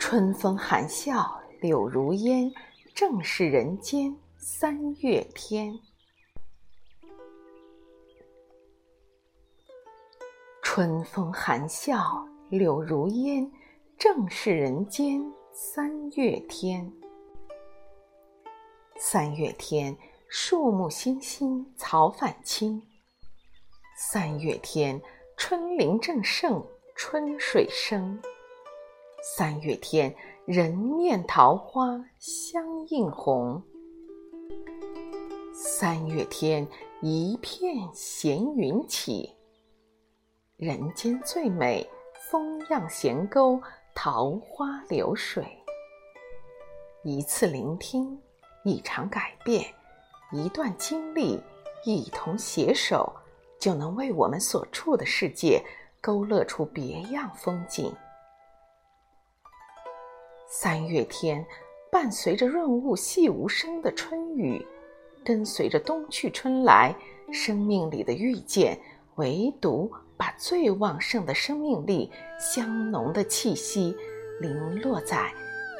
春风含笑柳如烟，正是人间三月天。春风含笑柳如烟，正是人间三月天。三月天，树木欣欣，草返青。三月天，春林正盛，春水生。三月天，人面桃花相映红。三月天，一片闲云起。人间最美，风漾闲钩，桃花流水。一次聆听，一场改变，一段经历，一同携手，就能为我们所处的世界勾勒出别样风景。三月天，伴随着润物细无声的春雨，跟随着冬去春来，生命里的遇见，唯独。把最旺盛的生命力、香浓的气息，零落在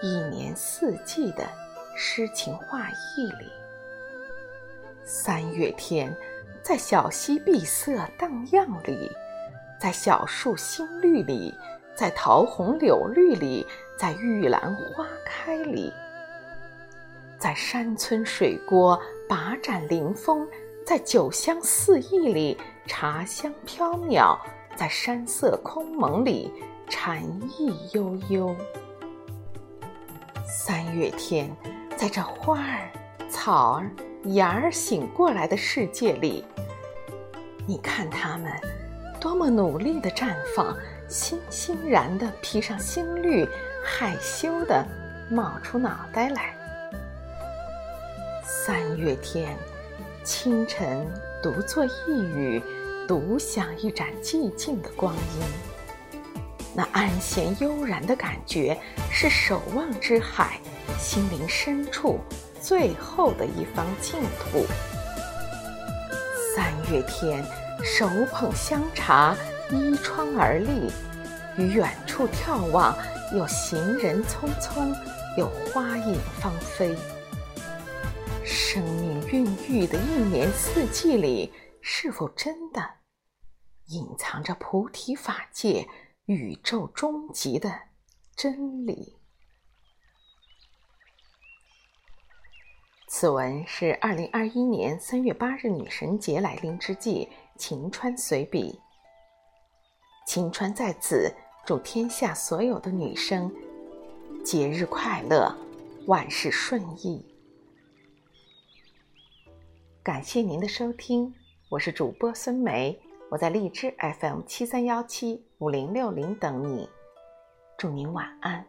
一年四季的诗情画意里。三月天，在小溪碧色荡漾里，在小树新绿里，在桃红柳绿里，在玉兰花开里，在山村水郭把盏临风。在酒香四溢里，茶香飘渺；在山色空蒙里，禅意悠悠。三月天，在这花儿、草儿、芽儿醒过来的世界里，你看它们多么努力的绽放，欣欣然的披上新绿，害羞的冒出脑袋来。三月天。清晨，独坐一隅，独享一盏寂静的光阴。那安闲悠然的感觉，是守望之海，心灵深处最后的一方净土。三月天，手捧香茶，依窗而立，于远处眺望，有行人匆匆，有花影芳菲。生命孕育的一年四季里，是否真的隐藏着菩提法界、宇宙终极的真理？此文是二零二一年三月八日女神节来临之际，晴川随笔。晴川在此祝天下所有的女生节日快乐，万事顺意。感谢您的收听，我是主播孙梅，我在荔枝 FM 七三幺七五零六零等你，祝您晚安。